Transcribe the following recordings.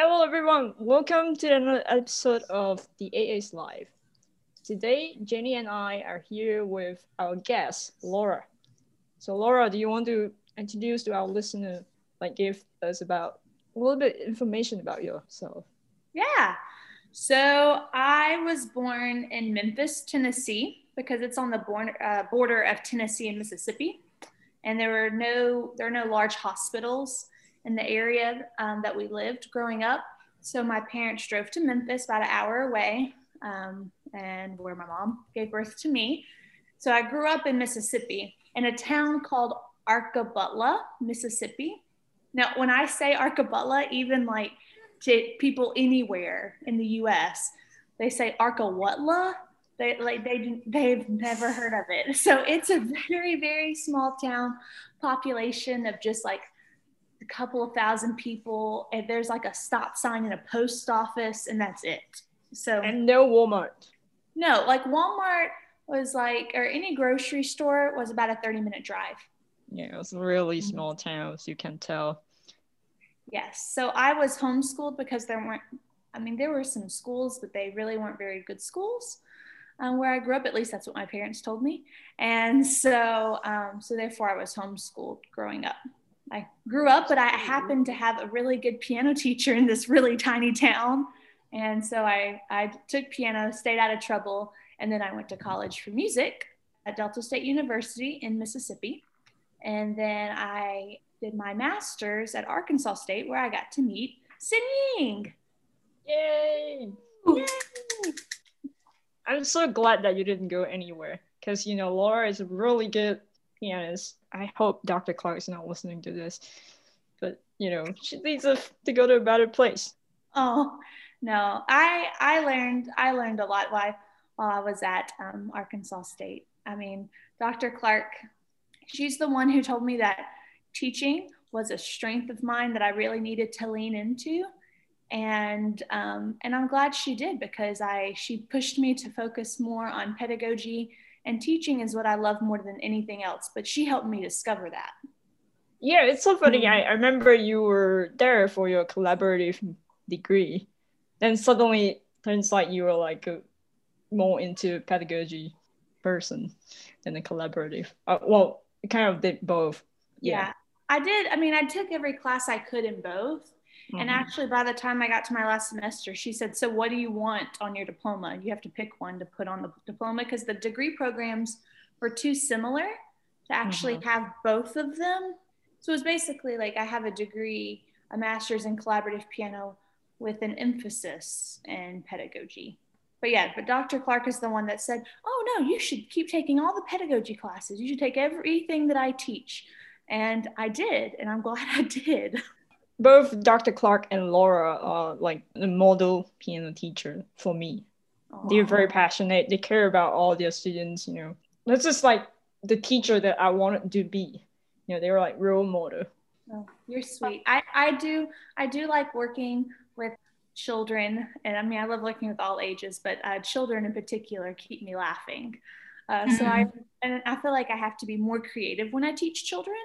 Hello, everyone. Welcome to another episode of the AA's Life. Today, Jenny and I are here with our guest, Laura. So, Laura, do you want to introduce to our listener, like, give us about a little bit information about yourself? Yeah. So, I was born in Memphis, Tennessee, because it's on the border, uh, border of Tennessee and Mississippi, and there were no there are no large hospitals in the area um, that we lived growing up. So my parents drove to Memphis, about an hour away, um, and where my mom gave birth to me. So I grew up in Mississippi in a town called Arkabutla, Mississippi. Now, when I say Arkabutla, even like to people anywhere in the U.S., they say Arkawutla. They like they they've never heard of it. So it's a very very small town population of just like couple of thousand people and there's like a stop sign in a post office and that's it. So and no walmart. No like walmart was like or any grocery store was about a 30 minute drive. Yeah it was a really mm-hmm. small town as you can tell. Yes so i was homeschooled because there weren't i mean there were some schools but they really weren't very good schools. Um, where i grew up at least that's what my parents told me. And so um, so therefore i was homeschooled growing up I grew up, but I happened to have a really good piano teacher in this really tiny town. And so I, I took piano, stayed out of trouble, and then I went to college for music at Delta State University in Mississippi. And then I did my master's at Arkansas State, where I got to meet Sin Ying. Yay! Yay! I'm so glad that you didn't go anywhere because, you know, Laura is a really good pianist. I hope Dr. Clark is not listening to this, but you know, she needs to go to a better place. Oh no, I I learned I learned a lot while while I was at um, Arkansas State. I mean, Dr. Clark, she's the one who told me that teaching was a strength of mine that I really needed to lean into and um, and I'm glad she did because I she pushed me to focus more on pedagogy and teaching is what I love more than anything else. But she helped me discover that. Yeah, it's so funny. Mm-hmm. I, I remember you were there for your collaborative degree. Then suddenly turns like you were like a, more into pedagogy person than a collaborative. Uh, well, kind of did both. Yeah. yeah. I did. I mean, I took every class I could in both. Mm-hmm. And actually, by the time I got to my last semester, she said, So, what do you want on your diploma? You have to pick one to put on the diploma because the degree programs were too similar to actually mm-hmm. have both of them. So, it was basically like I have a degree, a master's in collaborative piano with an emphasis in pedagogy. But yeah, but Dr. Clark is the one that said, Oh, no, you should keep taking all the pedagogy classes. You should take everything that I teach. And I did, and I'm glad I did both Dr. Clark and Laura are like the model piano teacher for me. Aww. They're very passionate. They care about all their students. You know, that's just like the teacher that I wanted to be. You know, they were like role model. Oh, you're sweet. I, I do I do like working with children, and I mean I love working with all ages, but uh, children in particular keep me laughing. Uh, so I and I feel like I have to be more creative when I teach children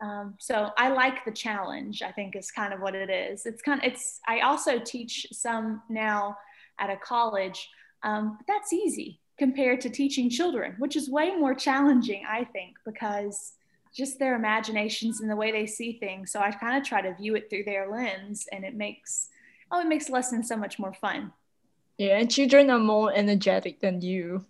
um, so I like the challenge. I think is kind of what it is. It's kind of it's. I also teach some now at a college, um, but that's easy compared to teaching children, which is way more challenging, I think, because just their imaginations and the way they see things. So I kind of try to view it through their lens, and it makes oh, it makes lessons so much more fun. Yeah, and children are more energetic than you,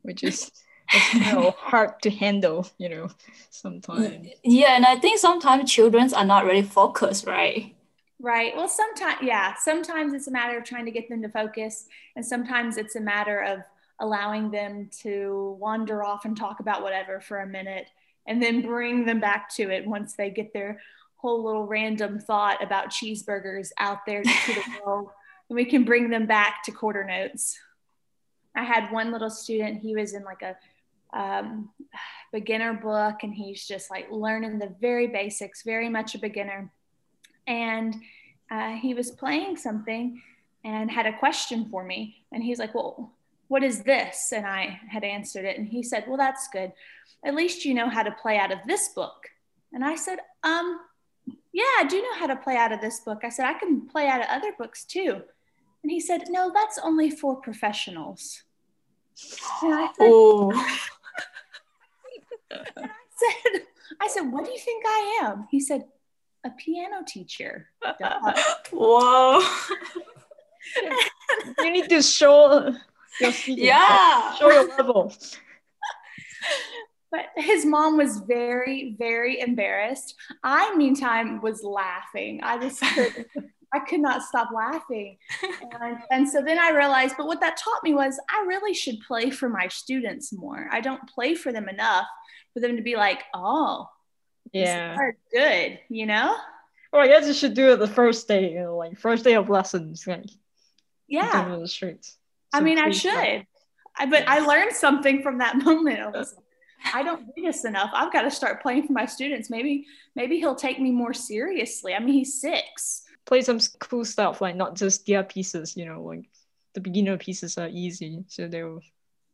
which is it's you know, hard to handle, you know, sometimes. Yeah, and I think sometimes children are not really focused, right? Right. Well, sometimes, yeah, sometimes it's a matter of trying to get them to focus, and sometimes it's a matter of allowing them to wander off and talk about whatever for a minute and then bring them back to it once they get their whole little random thought about cheeseburgers out there to the world. And we can bring them back to quarter notes. I had one little student, he was in like a um, beginner book and he's just like learning the very basics, very much a beginner. And uh, he was playing something and had a question for me. And he's like, Well, what is this? And I had answered it. And he said, Well, that's good. At least you know how to play out of this book. And I said, Um, Yeah, I do know how to play out of this book. I said, I can play out of other books too. And he said, No, that's only for professionals. And I said, Oh, and I said, I said, what do you think I am? He said, a piano teacher. Whoa. You need to show your students, Yeah. show your level. But his mom was very, very embarrassed. I, meantime, was laughing. I just could, I could not stop laughing. And, and so then I realized, but what that taught me was I really should play for my students more. I don't play for them enough for them to be like, oh, Yeah. good, you know? Well, I guess you should do it the first day, you know, like first day of lessons, like Yeah. the streets. I mean, I like, should. I, but I learned something from that moment. I was like, I don't do this enough. I've got to start playing for my students. Maybe, maybe he'll take me more seriously. I mean, he's six. play some cool stuff, like not just their pieces, you know, like the beginner pieces are easy, so they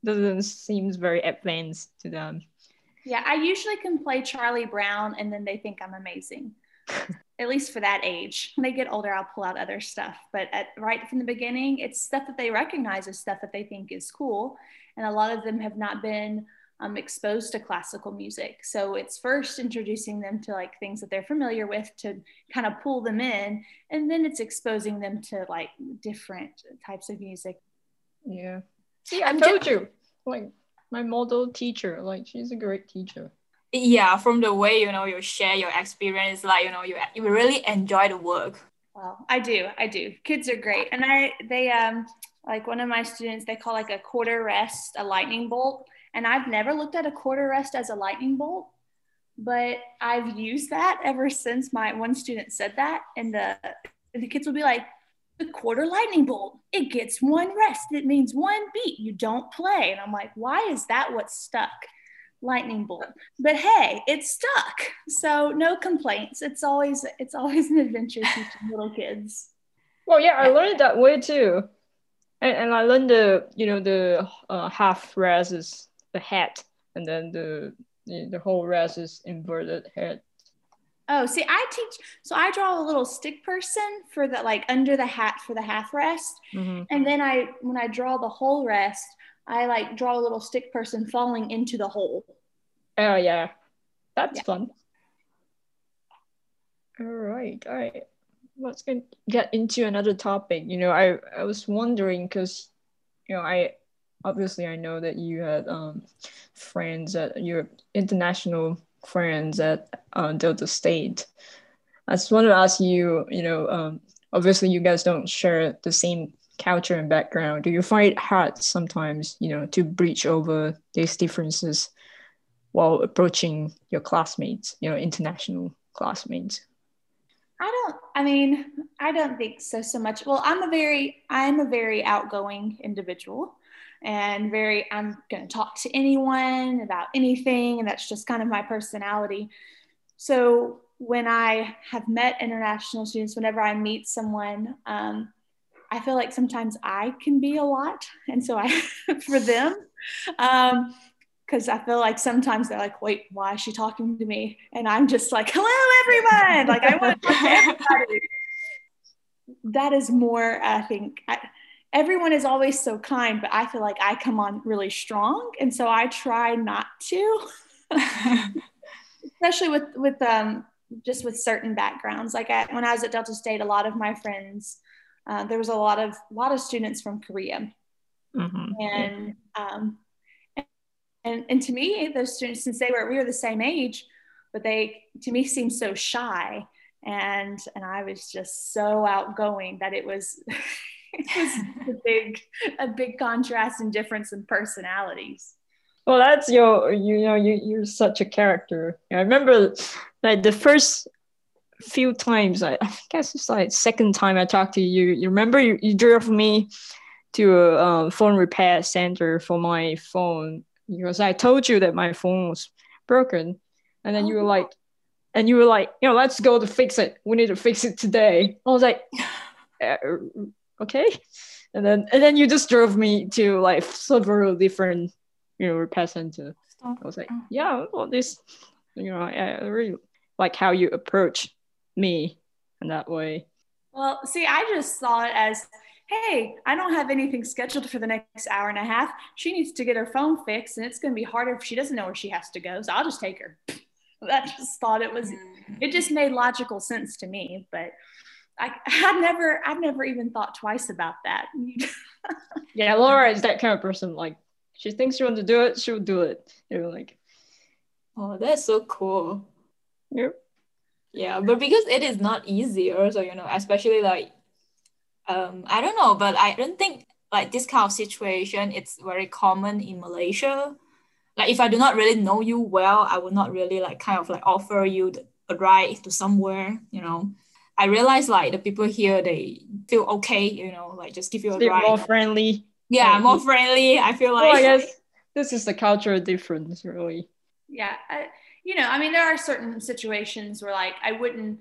doesn't seems very advanced to them. Yeah, I usually can play Charlie Brown, and then they think I'm amazing. At least for that age. When they get older, I'll pull out other stuff. But at, right from the beginning, it's stuff that they recognize as stuff that they think is cool. And a lot of them have not been um, exposed to classical music. So it's first introducing them to like things that they're familiar with to kind of pull them in. And then it's exposing them to like different types of music. Yeah. See, I I'm told you, like my model teacher, like she's a great teacher. Yeah, from the way you know you share your experience, like you know you you really enjoy the work. Well, I do. I do. Kids are great. And I, they, um, like one of my students, they call like a quarter rest a lightning bolt. And I've never looked at a quarter rest as a lightning bolt, but I've used that ever since my one student said that. And the, the kids will be like, the quarter lightning bolt, it gets one rest. It means one beat. You don't play. And I'm like, why is that what's stuck? Lightning bolt. But hey, it's stuck. So no complaints. It's always it's always an adventure teaching little kids. Well, yeah, I learned that way too, and, and I learned the you know the uh, half rest is the hat, and then the the, the whole rest is inverted head. Oh, see, I teach so I draw a little stick person for the like under the hat for the half rest. Mm-hmm. And then I when I draw the whole rest, I like draw a little stick person falling into the hole. Oh yeah, that's Yeah. fun. All right, all right. Let's get get into another topic. You know, I I was wondering because, you know, I obviously I know that you had um friends at your international friends at uh, Delta State. I just want to ask you, you know, um, obviously you guys don't share the same culture and background. Do you find it hard sometimes, you know, to breach over these differences while approaching your classmates, you know, international classmates? I don't I mean, I don't think so so much. Well, I'm a very I'm a very outgoing individual and very I'm going to talk to anyone about anything and that's just kind of my personality. So when I have met international students, whenever I meet someone, um, I feel like sometimes I can be a lot, and so I for them, because I feel like sometimes they're like, "Wait, why is she talking to me?" And I'm just like, "Hello, everyone!" Like I want to talk to everybody. That is more, I think. Everyone is always so kind, but I feel like I come on really strong, and so I try not to. Especially with with um just with certain backgrounds. Like I, when i was at delta state a lot of my friends uh, there was a lot of a lot of students from korea. Mhm. and um and and to me those students since they were we were the same age but they to me seemed so shy. And and i was just so outgoing that it was a big a big contrast and difference in personalities Well, that's your, you know, you, you're such a character. I remember like the first few times, I, I guess it's like second time I talked to you, you remember you, you drove me to a um, phone repair center for my phone because I told you that my phone was broken. And then you were like, and you were like, you know, let's go to fix it. We need to fix it today. I was like, uh, okay. And then, and then you just drove me to like several different, you know, repair center. I was like, oh. yeah, well, this, you know, I, I really like how you approach me in that way. Well, see, I just saw it as, hey, I don't have anything scheduled for the next hour and a half. She needs to get her phone fixed, and it's going to be harder if she doesn't know where she has to go. So I'll just take her. I just thought it was, mm-hmm. it just made logical sense to me. But I, I never, I've never even thought twice about that. yeah, Laura is that kind of person. Like, she thinks she wants to do it, she'll do it. You know, like, oh, that's so cool. Yep. Yeah, but because it is not easy, also, you know, especially like, um, I don't know, but I don't think like this kind of situation it's very common in Malaysia. Like, if I do not really know you well, I would not really like kind of like offer you the, a ride to somewhere, you know. I realize like the people here they feel okay, you know, like just give you a ride. more friendly. Yeah, more friendly. I feel like. Well, I guess this is the cultural difference, really. Yeah, I, you know, I mean, there are certain situations where like I wouldn't,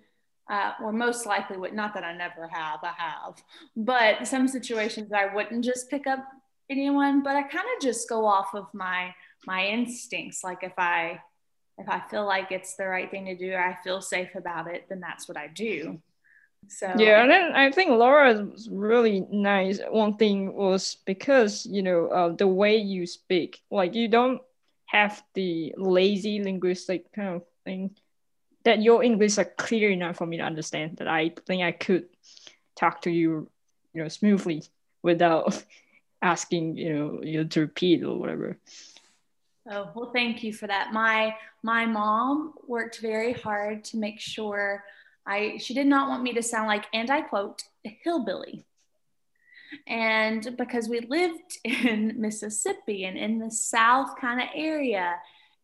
uh, or most likely would not that I never have, I have, but some situations I wouldn't just pick up anyone, but I kind of just go off of my my instincts. Like if I if I feel like it's the right thing to do, or I feel safe about it, then that's what I do. So yeah, and then I think Laura was really nice. One thing was because you know uh, the way you speak, like you don't have the lazy linguistic kind of thing. That your English are clear enough for me to understand. That I think I could talk to you, you know, smoothly without asking you know you to repeat or whatever. Oh well, thank you for that. My my mom worked very hard to make sure I she did not want me to sound like, and I quote, a hillbilly. And because we lived in Mississippi and in the South kind of area,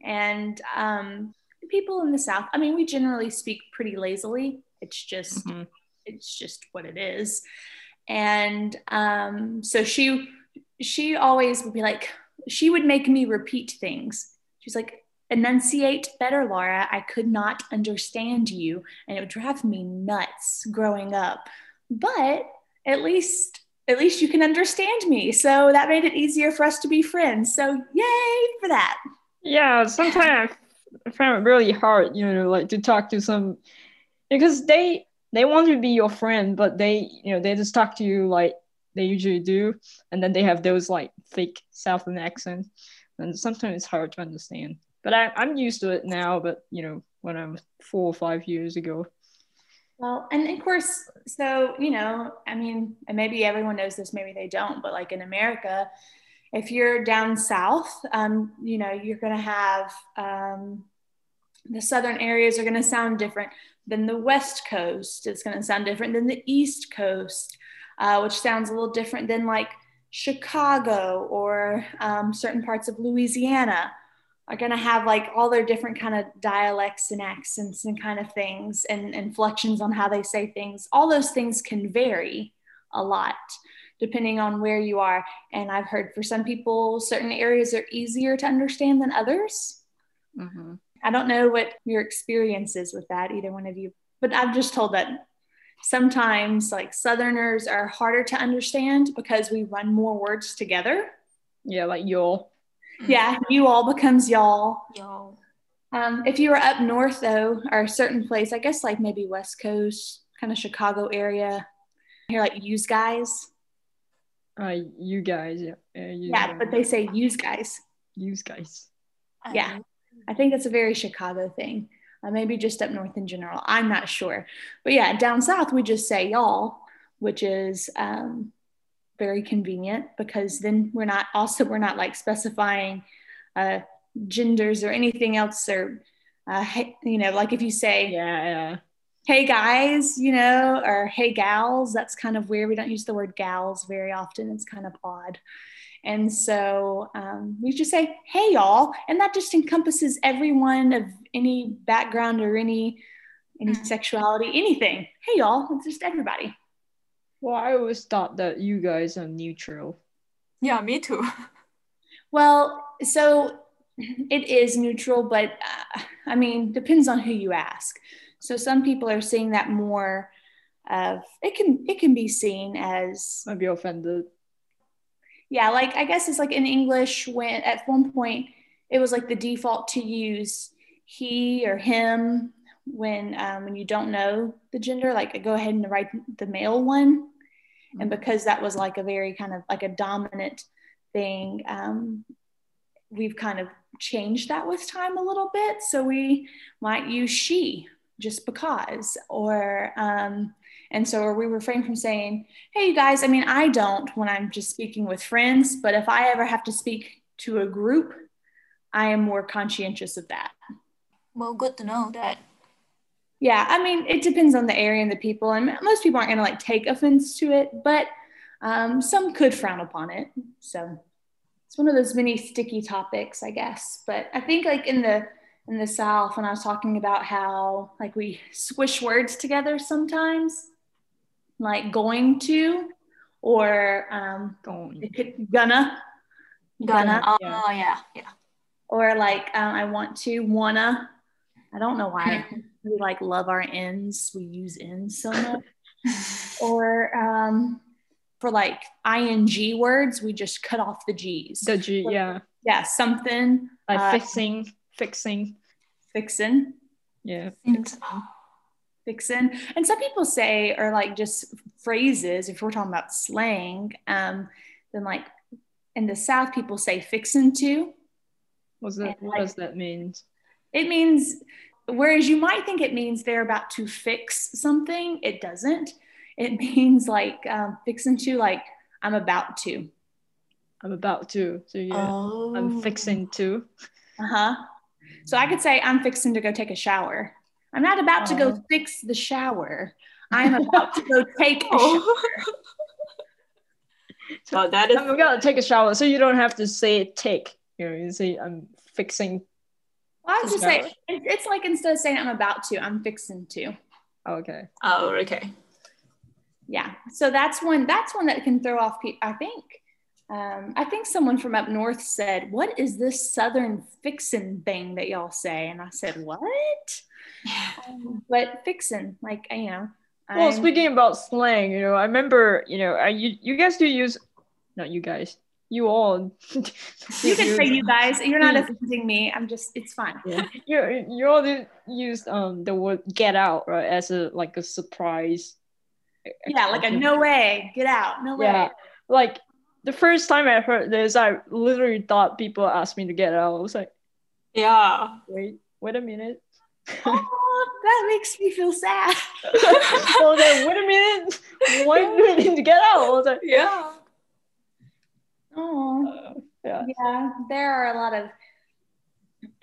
and um, people in the South, I mean, we generally speak pretty lazily. It's just, mm-hmm. it's just what it is. And um, so she, she always would be like, she would make me repeat things. She's like, enunciate better, Laura. I could not understand you, and it would drive me nuts growing up. But at least at least you can understand me. So that made it easier for us to be friends. So yay for that. Yeah, sometimes I find it really hard, you know, like to talk to some because they they want to be your friend, but they you know they just talk to you like they usually do, and then they have those like fake Southern accent, and sometimes it's hard to understand but I, I'm used to it now. But you know, when I'm four or five years ago. Well, and of course, so you know, I mean, and maybe everyone knows this, maybe they don't, but like in America, if you're down south, um, you know, you're going to have um, the southern areas are going to sound different than the west coast. It's going to sound different than the east coast, uh, which sounds a little different than like Chicago or um, certain parts of Louisiana are going to have like all their different kind of dialects and accents and kind of things and inflections on how they say things. All those things can vary a lot depending on where you are. And i've heard for some people certain areas are easier to understand than others. Mm-hmm. i don't know what your experience is with that either one of you but i've just told that sometimes like southerners are harder to understand because we run more words together yeah like you'll yeah, you all becomes y'all. Y'all. Um, if you were up north though, or a certain place, I guess like maybe West Coast, kind of Chicago area, here like use guys. Uh, you guys, yeah. Uh, yeah, guys. but they say use guys. Use guys. Yeah, I think that's a very Chicago thing. Uh, maybe just up north in general. I'm not sure, but yeah, down south we just say y'all, which is um, very convenient because then we're not also we're not like specifying uh, genders or anything else or uh, you know like if you say yeah, yeah. Hey guys you know or hey gals that's kind of weird. We don't use the word gals very often. It's kind of odd and so um, we just say hey y'all and that just encompasses everyone of any background or any any mm. sexuality anything hey y'all it's just everybody well, I always thought that you guys are neutral. Yeah, me too. Well, so it is neutral, but uh, I mean, depends on who you ask. So some people are seeing that more of it can it can be seen as I'd be offended. Yeah, like I guess it's like in English when at one point it was like the default to use he or him when um, when you don't know the gender, like go ahead and write the male one. And because that was like a very kind of like a dominant thing, um, we've kind of changed that with time a little bit. So we might use she just because, or um, and so we refrain from saying, hey, you guys, I mean, I don't when I'm just speaking with friends, but if I ever have to speak to a group, I am more conscientious of that. Well, good to know that. Yeah, I mean, it depends on the area and the people, and most people aren't going to like take offense to it, but um, some could frown upon it. So it's one of those many sticky topics, I guess. But I think like in the in the South, when I was talking about how like we squish words together sometimes, like going to or um, going. Could, gonna, gonna Oh, Yeah. yeah, yeah. or like um, I want to wanna. I don't know why we like love our ends. We use ends so much. or um, for like ing words, we just cut off the g's. The G, yeah. yeah, something Like Uh, fixing, fixing. fixin'. Yeah. Thanks. Fixin'. And some people say, or like just phrases, if we're talking about slang, um, then like in the South, people say fixin' to. What's that? And What like- does that mean? It means, whereas you might think it means they're about to fix something, it doesn't. It means like um, fixin' to, like I'm about to. I'm about to. So yeah, Oh. I'm fixing to. Uh huh. So I could say, I'm fixing to go take a shower. I'm not about to go Oh. fix the shower. I'm about to go take a shower. Oh. that is I'm gonna take a shower, so you don't have to say take. You know, you say I'm fixing. Well, I was To just saying, it's like instead of saying I'm about to, I'm fixing to. Oh, okay. oh okay. Yeah. So that's one. That's one that can throw off people. I think. Um, I think someone from up north said, "What is this southern fixin' thing that y'all say?" And I said, "What?" Um, but fixing, like you know. Well, I'm- speaking about slang, you know, I remember, you know, I, you you guys do use, not you guys, you all. you can say you guys. You're not offending me. I'm just. It's fine. Yeah, you you all do use um the word get out right as a like a surprise. Yeah, like a no way, get out, no way. Yeah, like the first time I heard this, I literally thought people asked me to get out. I was like, Yeah. wait, wait a minute. Oh, that makes me feel sad. I was like, wait a minute, why do I need to get out? I was like, yeah. Oh. uh, yeah. Yeah, there are a lot of.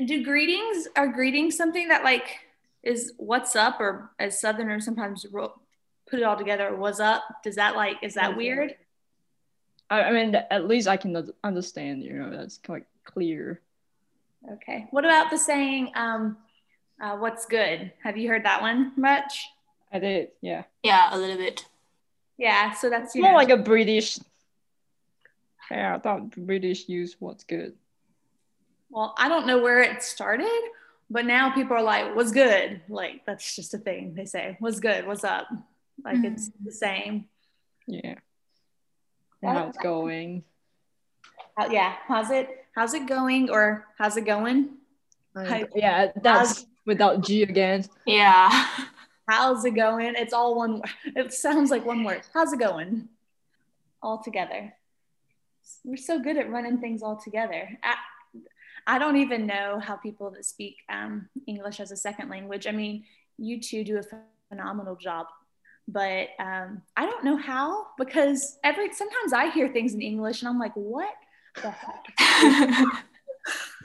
Do greetings are greetings something that like is what's up or as Southerners sometimes put it all together? What's up? Does that like is that Okay. weird? I, I mean, at least I can understand. You know, that's quite clear. Okay. What about the saying um, uh, "What's good"? Have you heard that one much? I did, yeah. Yeah, a little bit. Yeah. So that's you more know, like a British. Yeah, I thought British use what's good. well, I don't know where it started, but now people are like, "What's good?" Like that's just a thing they say. "What's good?" "What's up?" Like it's mm-hmm. the same. Yeah. That- How it's going. How, yeah. How's it? How's it going? Or how's it going? Um, Hi. yeah, that's without G again. Yeah. How's it going? It's all one. It sounds like one word. How's it going? All together. We're so good at running things all together. I, I don't even know how people that speak um, English as a second language. I mean, you two do a phenomenal job, but um, I don't know how because every sometimes I hear things in English and I'm like, what the heck?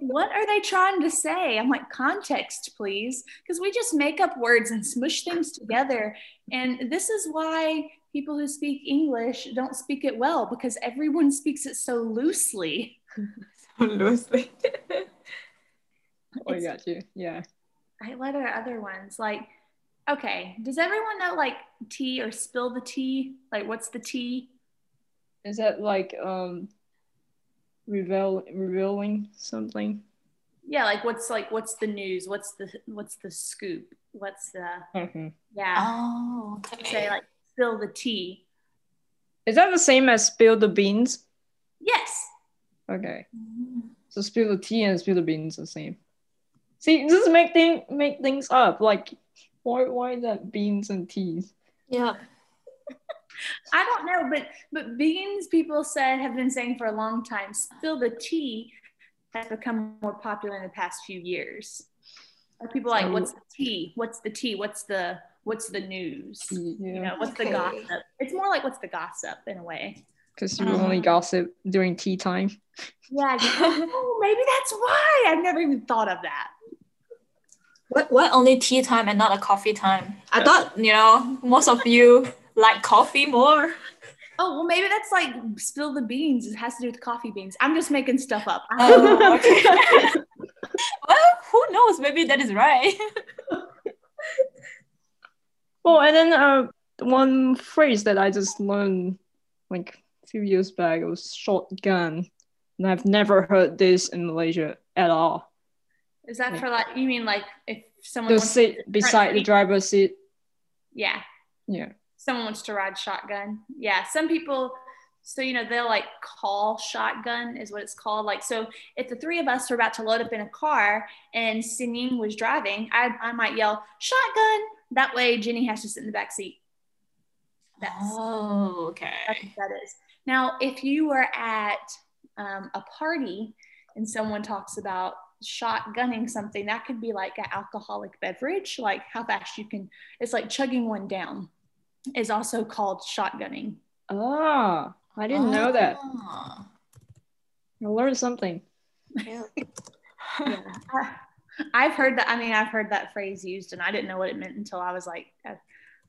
what are they trying to say? I'm like, context, please. Because we just make up words and smush things together. And this is why people who speak English don't speak it well because everyone speaks it so loosely. So loosely. Oh, I got you. Yeah. I what are other ones? Like, okay, does everyone know like tea or spill the tea? Like, what's the tea? Is that like um reveal revealing something? Yeah, like what's like what's the news? What's the what's the scoop? What's the Mhm. yeah? oh, okay. Say like spill the tea. Is that the same as spill the beans? Yes. Okay. Mm. So spill the tea and spill the beans are the same. See, just make thing make things up. Like, why why that beans and teas? Yeah. I don't know, but but beans people said have been saying for a long time. Still, the tea has become more popular in the past few years. Are people like, what's the tea? What's the tea? What's the what's the news? You know, what's the gossip? It's more like what's the gossip in a way. because you only Uh. gossip during tea time. Yeah. oh, maybe that's why. I've never even thought of that. What why only tea time and not a coffee time? I thought, you know, most of you like coffee more. Oh, well, maybe that's like spill the beans. It has to do with coffee beans. I'm just making stuff up. I don't know. Oh, okay. well, who knows? Maybe that is right. Well, and then uh, one phrase that I just learned like a few years back was shotgun, and I've never heard this in Malaysia at all. Is that for like, you mean like if someone The wants sit beside the driver's seat. yeah, Yeah. Someone wants to ride shotgun. Yeah, some people, so you know, they'll like call shotgun is what it's called. Like, so if the three of us were about to load up in a car and Sin Ying was driving, I, I might yell shotgun. That way, Jenny has to sit in the back seat. That's, Oh, okay. that's what that is. Now, if you were at um, a party and someone talks about shotgunning something, that could be like an alcoholic beverage, like how fast you can, it's like chugging one down, is also called shotgunning. Ah, I didn't know that. Ah. I learned something. Yeah. I- I've heard that. I mean, I've heard that phrase used, and I didn't know what it meant until I was like, uh,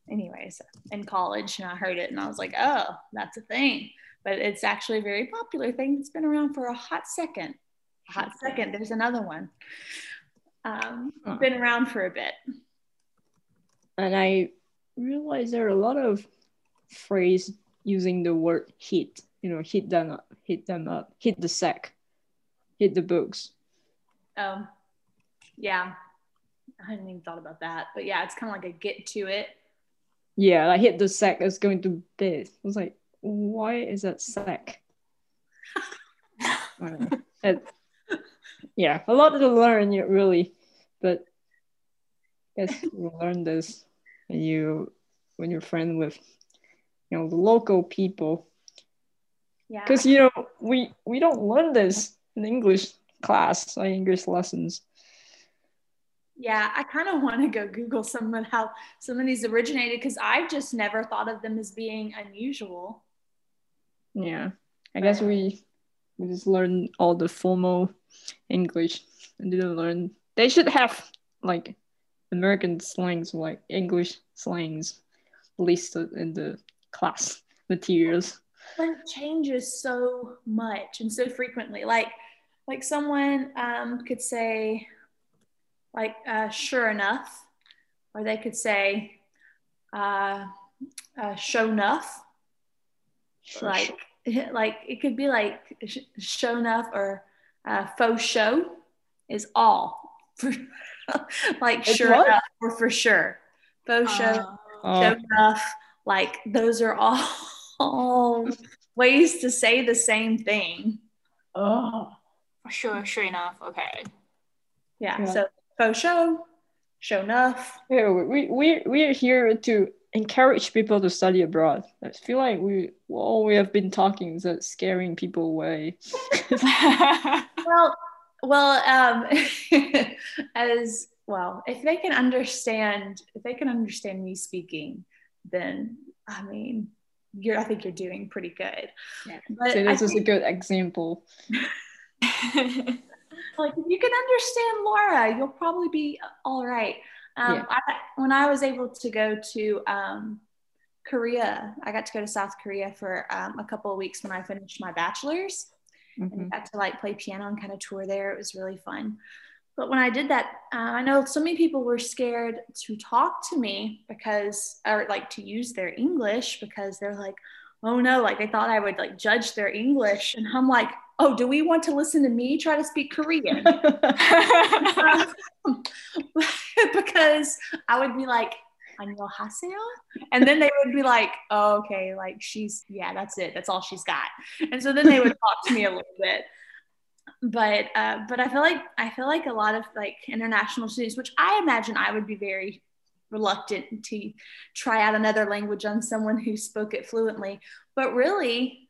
anyways, in college, and I heard it, and I was like, oh, that's a thing. But it's actually a very popular thing It's been around for a hot second. A hot second. There's another one. Um, Huh. Been around for a bit. And I realized there are a lot of phrase using the word hit. You know, hit them up, hit them up, hit the sack, hit the books. Um, yeah, I hadn't even thought about that, but yeah, it's kind of like a get to it. Yeah, like hit the sack is going to bed. I was like, why is that sack? I. It- yeah, a lot to learn really, but I guess you learn this when you when you're friend with you know the local people Yeah. because you know we we don't learn this in English class like English lessons. Yeah, I kind of want to go Google some of how some of these originated because I've just never thought of them as being unusual. Yeah, I guess we we just learn all the formal English and didn't learn. They should have like American slangs, like English slangs, listed in the class materials. But it changes so much and so frequently. Like, like someone um, could say, like, uh, sure enough, or they could say, uh, uh, show enough. Like, like it could be like sh- show enough or uh, faux show is all for like It's sure what? enough or for sure. Faux show, Oh, show enough. Like those are all, all ways to say the same thing. oh. Sure, sure enough. Okay. Yeah. Yeah. So faux show, show enough. Yeah, we we we're here to encourage people to study abroad. I feel like we all we have been talking is that scaring people away. Well, well, um, as well, if they can understand, if they can understand me speaking, then I mean, you're. I think you're doing pretty good. Yeah. But so I this is a good example. like, if you can understand Laura, you'll probably be all right. Um, Yeah. I, when I was able to go to um, Korea, I got to go to South Korea for um, a couple of weeks when I finished my bachelor's. Mhm. and got to like play piano and kind of tour there. It was really fun. But when I did that, uh, I know so many people were scared to talk to me because, or like to use their English because they're like, oh no, like they thought I would like judge their English. And I'm like, oh, do we want to listen to me try to speak Korean? because I would be like, Annyeonghaseyo. And then they would be like, oh, okay, like she's, yeah, that's it. That's all she's got. And so then they would talk to me a little bit. But uh, but I feel like I feel like a lot of like international students, which I imagine I would be very reluctant to try out another language on someone who spoke it fluently. But really,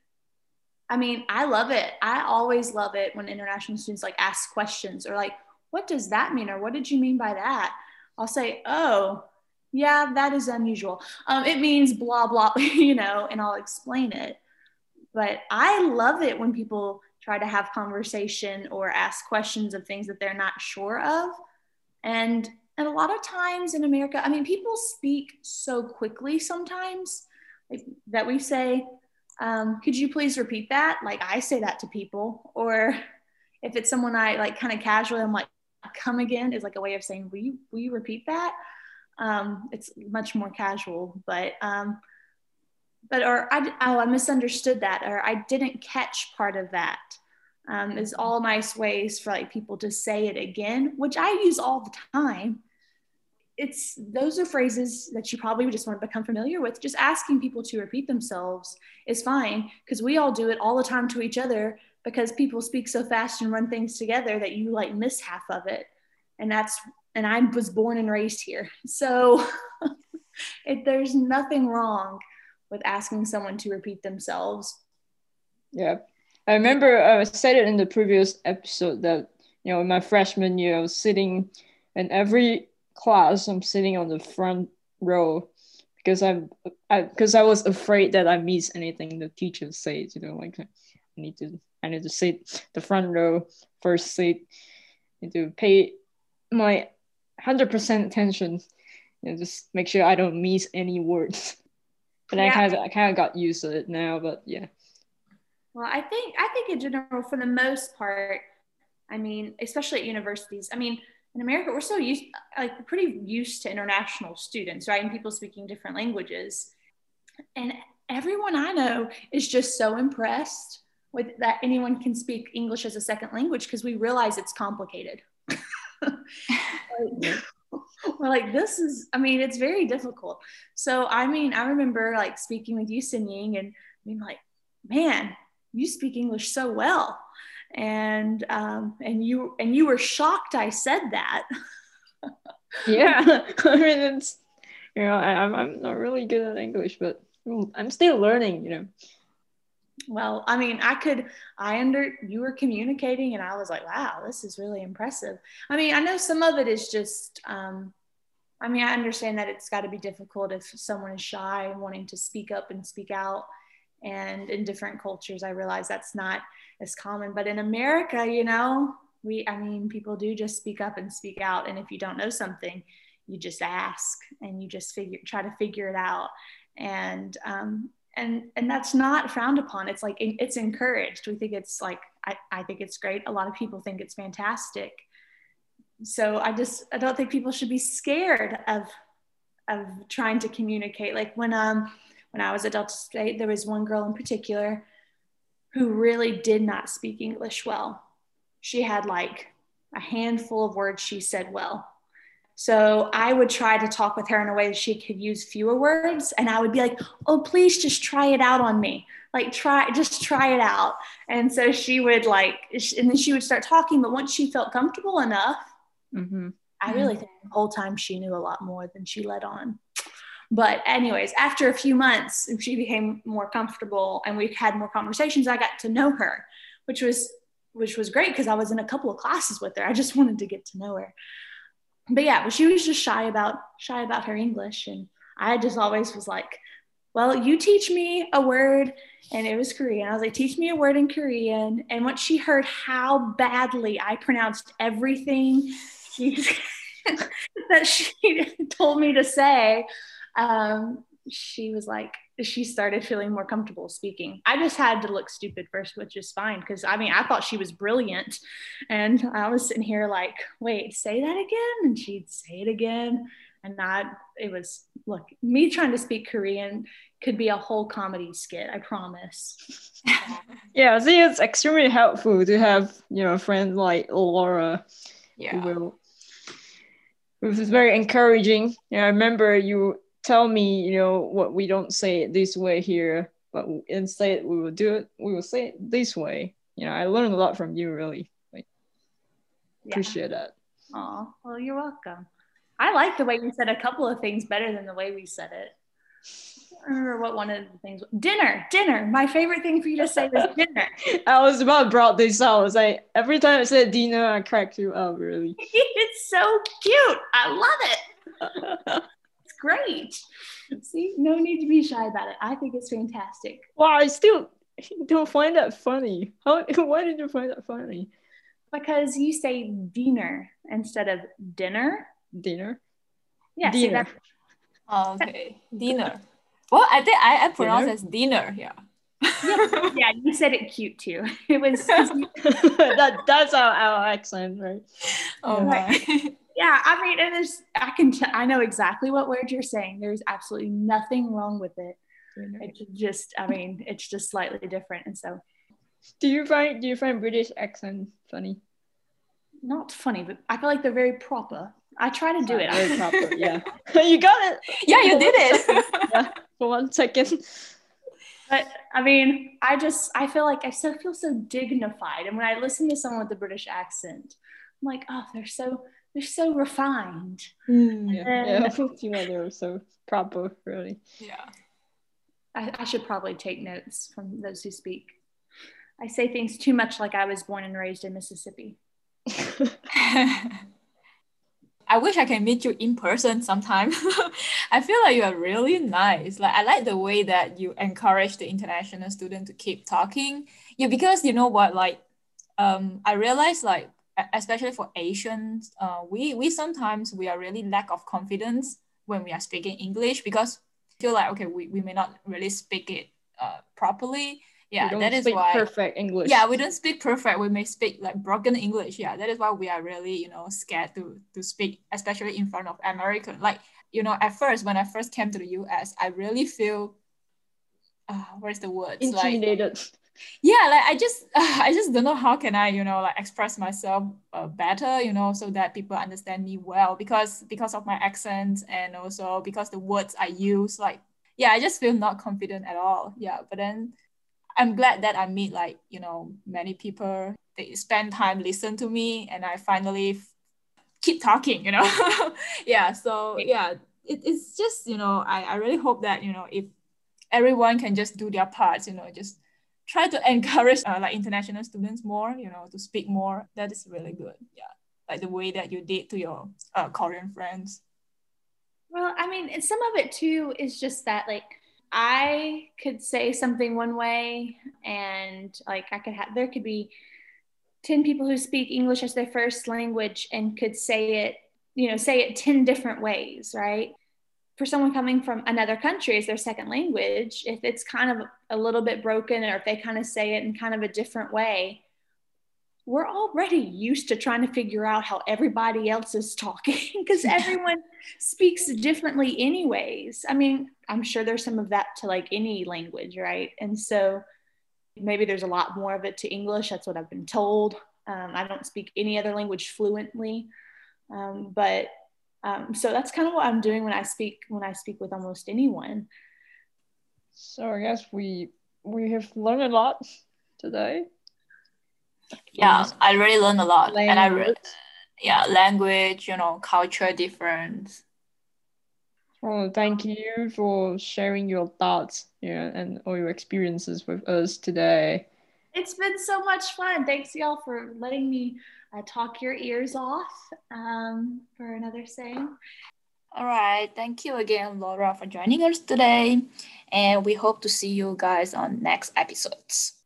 I mean, I love it. I always love it when international students like ask questions or like, what does that mean? Or what did you mean by that? I'll say, oh, yeah, that is unusual. Um, it means blah, blah, you know, and I'll explain it. But I love it when people try to have conversation or ask questions of things that they're not sure of. And and a lot of times in America, I mean, people speak so quickly sometimes like, that we say, um, could you please repeat that? Like I say that to people, or if it's someone I like kind of casually, I'm like, come again is like a way of saying, will you, will you repeat that? Um, it's much more casual, but, um, but, or I, oh, I misunderstood that, or I didn't catch part of that. Um, is all nice ways for like people to say it again, which I use all the time it's those are phrases that you probably just want to become familiar with. Just asking people to repeat themselves is fine because we all do it all the time to each other because people speak so fast and run things together that you like miss half of it. And that's and I was born and raised here. So it, there's nothing wrong with asking someone to repeat themselves. Yeah. I remember I said it in the previous episode that, you know, in my freshman year, I was sitting in every class, I'm sitting on the front row because I'm I because I was afraid that I miss anything the teacher says. You know, like I need to I need to sit the front row, first seat, need to pay my hundred percent attention, and just make sure I don't miss any words. But yeah. I kind of I kind of got used to it now. But yeah. Well, I think I think in general, for the most part, I mean, especially at universities, I mean, in America, we're so used, like, pretty used to international students, right? And people speaking different languages. And everyone I know is just so impressed with that anyone can speak English as a second language because we realize it's complicated. Like, we're like, this is, I mean, it's very difficult. So, I mean, I remember like speaking with you, Sin Ying, and being like, man, you speak English so well and um, and you and you were shocked I said that. yeah, I mean it's you know I, I'm I'm not really good at English, but I'm still learning. You know. Well, I mean, I could, I under, you were communicating and I was like, wow, this is really impressive. I mean, I know some of it is just, um, I mean, I understand that it's got to be difficult if someone is shy and wanting to speak up and speak out. And in different cultures, I realize that's not as common. But in America, you know, we, I mean, people do just speak up and speak out. And if you don't know something, you just ask and you just figure, try to figure it out. And, um, and, and that's not frowned upon. It's like, it's encouraged. We think it's like, I, I think it's great. A lot of people think it's fantastic. So I just, I don't think people should be scared of, of trying to communicate. Like when, um, when I was at Delta State, there was one girl in particular who really did not speak English well. She had like a handful of words she said well. So I would try to talk with her in a way that she could use fewer words. And I would be like, oh, please just try it out on me. Like, try, just try it out. And so she would like, and then she would start talking. But once she felt comfortable enough, mm-hmm. I really think the whole time she knew a lot more than she let on. But, anyways, after a few months, she became more comfortable and we had more conversations. I got to know her, which was which was great because I was in a couple of classes with her. I just wanted to get to know her. But yeah, but she was just shy about shy about her English, and I just always was like, "Well, you teach me a word," and it was Korean. I was like, "Teach me a word in Korean." And once she heard how badly I pronounced everything that she told me to say, um, she was like, she started feeling more comfortable speaking. I just had to look stupid first, which is fine because I mean, I thought she was brilliant. And I was sitting here like, wait, say that again? And she'd say it again. And that it was, look, me trying to speak Korean could be a whole comedy skit, I promise. yeah, I think it's extremely helpful to have, you know, a friend like Laura yeah. who will, which is very encouraging. Yeah, I remember you tell me, you know, what we don't say it this way here, but instead we will do it, we will say it this way. you know, I learned a lot from you. Really, like Yeah. appreciate that. Oh, well, you're welcome. I like the way you said a couple of things better than the way we said it. I remember what one of the things dinner, dinner. My favorite thing for you to say was dinner. I was about to brought this out. I was like, every time I said dinner, I cracked you up. Really. it's so cute. I love it. It's great. See, no need to be shy about it. I think it's fantastic. wow, I still don't find that funny. How? Why did you find that funny? Because you say dinner instead of dinner. Dinner. Yeah, Dinner. that, Oh, okay. Dinner. Well, I think I, I pronounce Dinner? as dinner. Yeah. yeah, you said it cute too. It was that that's our, our accent, right? oh Right. Yeah, I mean, and there's I can t- I know exactly what word you're saying. There's absolutely nothing wrong with it. It's just I mean, it's just slightly different, and so Do you find do you find British accent funny? not funny, but I feel like they're very proper. I try to do it. Very proper. Yeah, you got it. yeah, you did it. Yeah, for one second. But I mean, I just I feel like I so feel so dignified, and when I listen to someone with a British accent, I'm like, oh, they're so they're so refined. Mm, Yeah, yeah. I feel like they were so proper, really. yeah. I, I should probably take notes from those who speak. I say things too much like I was born and raised in Mississippi. I wish I can meet you in person sometime. I feel like you are really nice. Like I like the way that you encourage the international student to keep talking. Yeah, because you know what, like um, I realized like especially for Asians, uh, we we sometimes we are really lack of confidence when we are speaking English because we feel like okay, we, we may not really speak it uh, properly. Yeah, that is why perfect English. yeah we don't speak perfect we may speak like broken english yeah that is why we are really you know scared to to speak especially in front of american like you know at first when i first came to the us i really feel uh, where's the word like intimidated. yeah like i just i just don't know how can i you know like express myself uh, better you know so that people understand me well because because of my accent and also because the words i use like yeah i just feel not confident at all. Yeah but then i'm glad that i meet like you know many people. They spend time listen to me and i finally f- keep talking you know? Yeah so yeah it, it's just you know I, I really hope that you know if everyone can just do their parts you know just try to encourage uh, like international students more you know to speak more. That is really good yeah. Like the way that you did to your uh, korean friends. Well, I mean, and some of it too is just that like I could say something one way and like I could have there could be 10 people who speak English as their first language and could say it, you know, say it 10 different ways, right? For someone coming from another country as their second language, if it's kind of a little bit broken or if they kind of say it in kind of a different way, we're already used to trying to figure out how everybody else is talking because everyone speaks differently anyways. I mean i'm sure there's some of that to like any language right? And so maybe there's a lot more of it to english. That's what i've been told. Um, i don't speak any other language fluently. Um, but um, so that's kind of what i'm doing when i speak when i speak with almost anyone So I guess we we have learned a lot today. yeah i really learned a lot and i re- yeah language you know culture difference Well, thank you for sharing your thoughts, yeah, and all your experiences with us today. it's been so much fun thanks y'all for letting me uh, talk your ears off um, for another saying All right. Thank you again, Laura, for joining us today. And we hope to see you guys on next episodes.